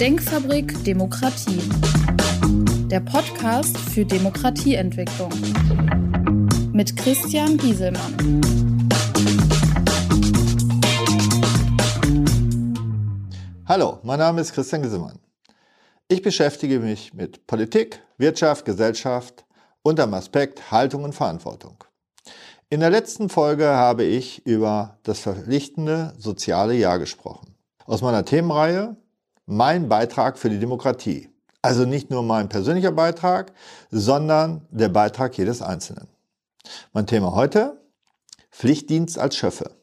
Denkfabrik Demokratie. Der Podcast für Demokratieentwicklung. Mit Christian Gieselmann. Hallo, mein Name ist Christian Gieselmann. Ich beschäftige mich mit Politik, Wirtschaft, Gesellschaft unter dem Aspekt Haltung und Verantwortung. In der letzten Folge habe ich über das verpflichtende soziale Jahr gesprochen. Aus meiner Themenreihe Mein Beitrag für die Demokratie. Also nicht nur mein persönlicher Beitrag, sondern der Beitrag jedes Einzelnen. Mein Thema heute Pflichtdienst als Schöffe.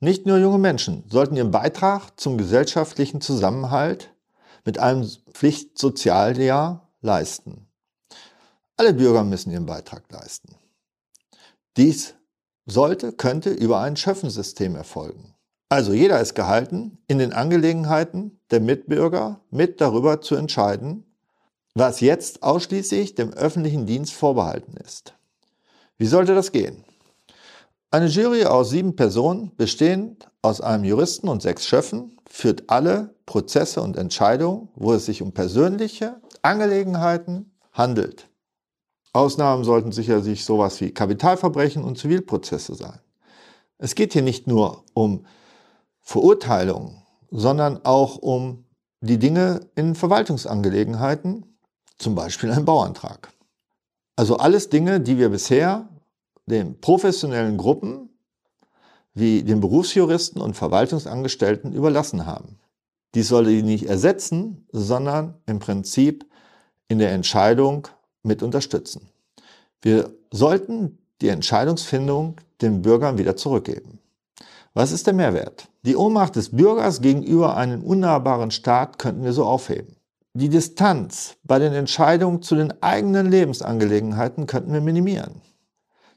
Nicht nur junge Menschen sollten ihren Beitrag zum gesellschaftlichen Zusammenhalt mit einem Pflichtsozialjahr leisten. Alle Bürger müssen ihren Beitrag leisten. Dies sollte, könnte über ein Schöffensystem erfolgen. Also jeder ist gehalten, in den Angelegenheiten der Mitbürger mit darüber zu entscheiden, was jetzt ausschließlich dem öffentlichen Dienst vorbehalten ist. Wie sollte das gehen? Eine Jury aus sieben Personen, bestehend aus einem Juristen und sechs Schöffen, führt alle Prozesse und Entscheidungen, wo es sich um persönliche Angelegenheiten handelt. Ausnahmen sollten sicherlich sowas wie Kapitalverbrechen und Zivilprozesse sein. Es geht hier nicht nur um Verurteilungen, sondern auch um die Dinge in Verwaltungsangelegenheiten, zum Beispiel ein Bauantrag. Also alles Dinge, die wir bisher den professionellen Gruppen wie den Berufsjuristen und Verwaltungsangestellten überlassen haben. Dies sollte die nicht ersetzen, sondern im Prinzip in der Entscheidung mit unterstützen. Wir sollten die Entscheidungsfindung den Bürgern wieder zurückgeben. Was ist der Mehrwert? Die Ohnmacht des Bürgers gegenüber einem unnahbaren Staat könnten wir so aufheben. Die Distanz bei den Entscheidungen zu den eigenen Lebensangelegenheiten könnten wir minimieren.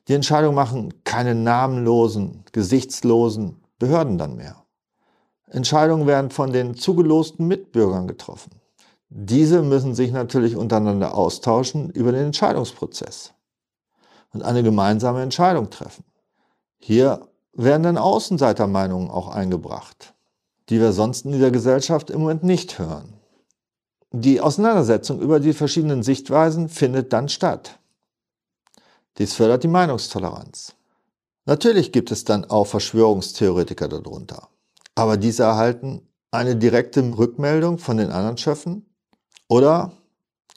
Die Entscheidung machen keine namenlosen, gesichtslosen Behörden dann mehr. Entscheidungen werden von den zugelosten Mitbürgern getroffen. Diese müssen sich natürlich untereinander austauschen über den Entscheidungsprozess und eine gemeinsame Entscheidung treffen. Hier werden dann Außenseitermeinungen auch eingebracht, die wir sonst in dieser Gesellschaft im Moment nicht hören. Die Auseinandersetzung über die verschiedenen Sichtweisen findet dann statt. Dies fördert die Meinungstoleranz. Natürlich gibt es dann auch Verschwörungstheoretiker darunter, aber diese erhalten eine direkte Rückmeldung von den anderen Schöffen oder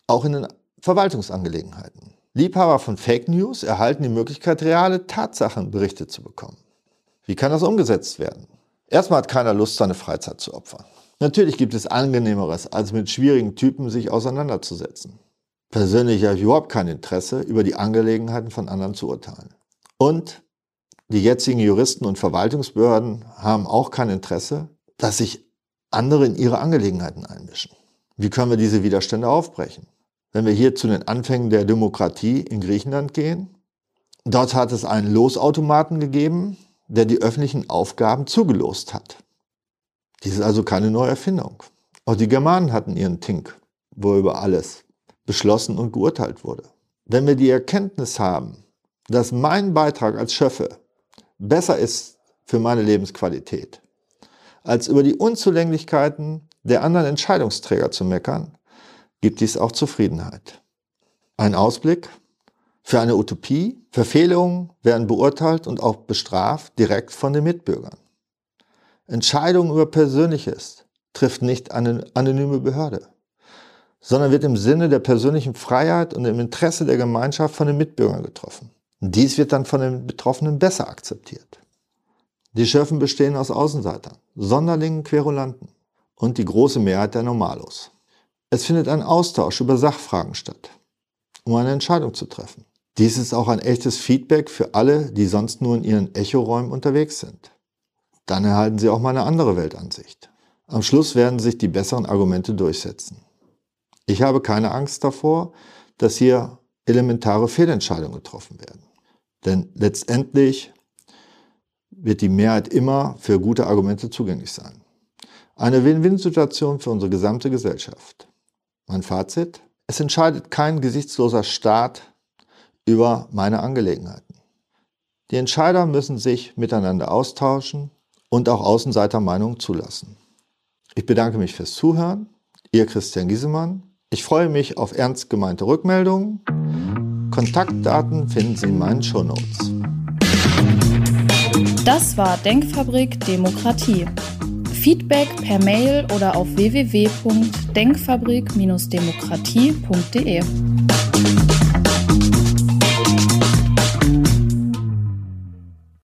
auch in den Verwaltungsangelegenheiten. Liebhaber von Fake News erhalten die Möglichkeit, reale Tatsachenberichte zu bekommen. Wie kann das umgesetzt werden? Erstmal hat keiner Lust, seine Freizeit zu opfern. Natürlich gibt es angenehmeres, als mit schwierigen Typen sich auseinanderzusetzen. Persönlich habe ich überhaupt kein Interesse, über die Angelegenheiten von anderen zu urteilen. Und die jetzigen Juristen und Verwaltungsbehörden haben auch kein Interesse, dass sich andere in ihre Angelegenheiten einmischen. Wie können wir diese Widerstände aufbrechen? Wenn wir hier zu den Anfängen der Demokratie in Griechenland gehen, dort hat es einen Losautomaten gegeben, der die öffentlichen Aufgaben zugelost hat. Dies ist also keine neue Erfindung. Auch die Germanen hatten ihren Tink, wo über alles beschlossen und geurteilt wurde. Wenn wir die Erkenntnis haben, dass mein Beitrag als Schöffe besser ist für meine Lebensqualität, als über die Unzulänglichkeiten der anderen Entscheidungsträger zu meckern, gibt dies auch Zufriedenheit. Ein Ausblick für eine Utopie. Verfehlungen werden beurteilt und auch bestraft direkt von den Mitbürgern. Entscheidungen über Persönliches trifft nicht eine anonyme Behörde, sondern wird im Sinne der persönlichen Freiheit und im Interesse der Gemeinschaft von den Mitbürgern getroffen. Dies wird dann von den Betroffenen besser akzeptiert. Die Schöffen bestehen aus Außenseitern, Sonderlingen, Querulanten und die große Mehrheit der Normalos. Es findet ein Austausch über Sachfragen statt, um eine Entscheidung zu treffen. Dies ist auch ein echtes Feedback für alle, die sonst nur in ihren Echoräumen unterwegs sind. Dann erhalten sie auch mal eine andere Weltansicht. Am Schluss werden sich die besseren Argumente durchsetzen. Ich habe keine Angst davor, dass hier elementare Fehlentscheidungen getroffen werden. Denn letztendlich wird die Mehrheit immer für gute Argumente zugänglich sein. Eine Win-Win-Situation für unsere gesamte Gesellschaft. Mein Fazit? Es entscheidet kein gesichtsloser Staat über meine Angelegenheiten. Die Entscheider müssen sich miteinander austauschen und auch Außenseitermeinungen zulassen. Ich bedanke mich fürs Zuhören Ihr Christian Giesemann. Ich freue mich auf ernst gemeinte Rückmeldungen. Kontaktdaten finden Sie in meinen Shownotes. Das war Denkfabrik Demokratie. Feedback per Mail oder auf www.denkfabrik-demokratie.de.